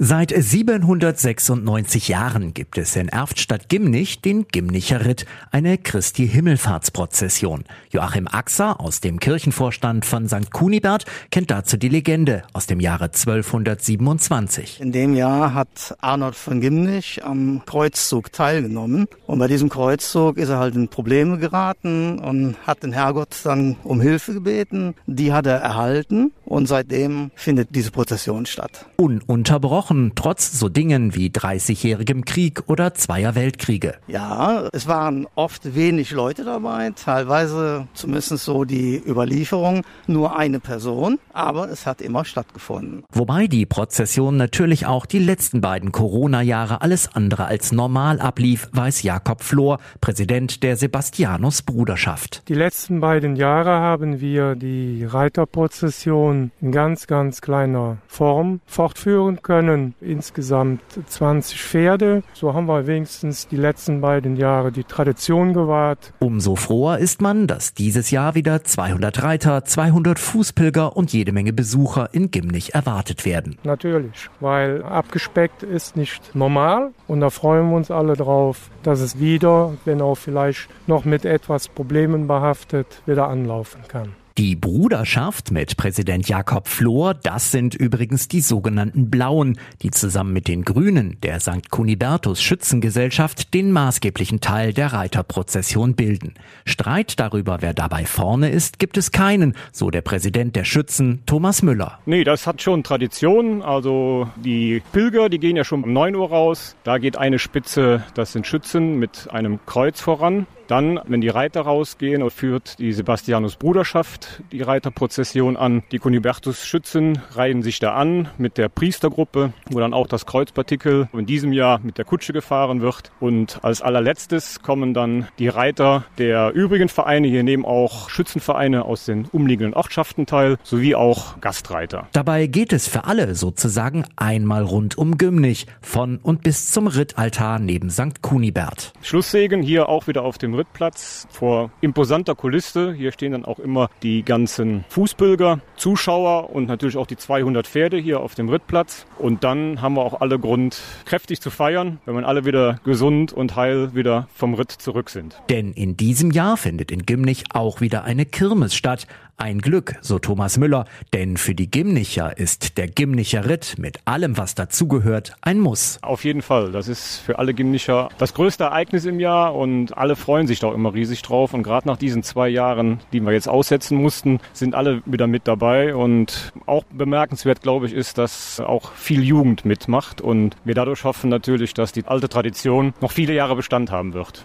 Seit 796 Jahren gibt es in Erftstadt-Gimnich den Gimnicher Ritt, eine Christi-Himmelfahrtsprozession. Joachim Axer aus dem Kirchenvorstand von St. Kunibert kennt dazu die Legende aus dem Jahre 1227. In dem Jahr hat Arnold von Gimnich am Kreuzzug teilgenommen. Und bei diesem Kreuzzug ist er halt in Probleme geraten und hat den Herrgott dann um Hilfe gebeten. Die hat er erhalten und seitdem findet diese Prozession statt. Ununterbrochen gebrochen, trotz so Dingen wie 30-jährigem Krieg oder zweier Weltkriege. Ja, es waren oft wenig Leute dabei, teilweise zumindest so die Überlieferung, nur eine Person, aber es hat immer stattgefunden. Wobei die Prozession natürlich auch die letzten beiden Corona-Jahre alles andere als normal ablief, weiß Jakob Flor, Präsident der Sebastianus Bruderschaft. Die letzten beiden Jahre haben wir die Reiterprozession in ganz, ganz kleiner Form fortführen können können insgesamt 20 Pferde. So haben wir wenigstens die letzten beiden Jahre die Tradition gewahrt. Umso froher ist man, dass dieses Jahr wieder 200 Reiter, 200 Fußpilger und jede Menge Besucher in Gimnich erwartet werden. Natürlich, weil abgespeckt ist nicht normal und da freuen wir uns alle drauf, dass es wieder, wenn auch vielleicht noch mit etwas Problemen behaftet, wieder anlaufen kann. Die Bruderschaft mit Präsident Jakob Flor, das sind übrigens die sogenannten Blauen, die zusammen mit den Grünen der St. Kunibertus Schützengesellschaft den maßgeblichen Teil der Reiterprozession bilden. Streit darüber, wer dabei vorne ist, gibt es keinen, so der Präsident der Schützen, Thomas Müller. Nee, das hat schon Tradition. Also die Pilger, die gehen ja schon um 9 Uhr raus. Da geht eine Spitze, das sind Schützen mit einem Kreuz voran. Dann, wenn die Reiter rausgehen, führt die Sebastianus Bruderschaft die Reiterprozession an. Die Kunibertus Schützen reihen sich da an mit der Priestergruppe, wo dann auch das Kreuzpartikel in diesem Jahr mit der Kutsche gefahren wird. Und als allerletztes kommen dann die Reiter der übrigen Vereine. Hier nehmen auch Schützenvereine aus den umliegenden Ortschaften teil, sowie auch Gastreiter. Dabei geht es für alle sozusagen einmal rund um Gümnich, von und bis zum Rittaltar neben St. Kunibert. Schlusssegen hier auch wieder auf dem Rittplatz vor imposanter Kulisse. Hier stehen dann auch immer die ganzen Fußbürger, Zuschauer und natürlich auch die 200 Pferde hier auf dem Rittplatz. Und dann haben wir auch alle Grund, kräftig zu feiern, wenn wir alle wieder gesund und heil wieder vom Ritt zurück sind. Denn in diesem Jahr findet in Gimnich auch wieder eine Kirmes statt. Ein Glück, so Thomas Müller, denn für die Gimnicher ist der Gimnicher Ritt mit allem, was dazugehört, ein Muss. Auf jeden Fall. Das ist für alle Gimnicher das größte Ereignis im Jahr und alle freuen sich da immer riesig drauf. Und gerade nach diesen zwei Jahren, die wir jetzt aussetzen mussten, sind alle wieder mit dabei. Und auch bemerkenswert, glaube ich, ist, dass auch viel Jugend mitmacht und wir dadurch hoffen natürlich, dass die alte Tradition noch viele Jahre Bestand haben wird.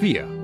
Wir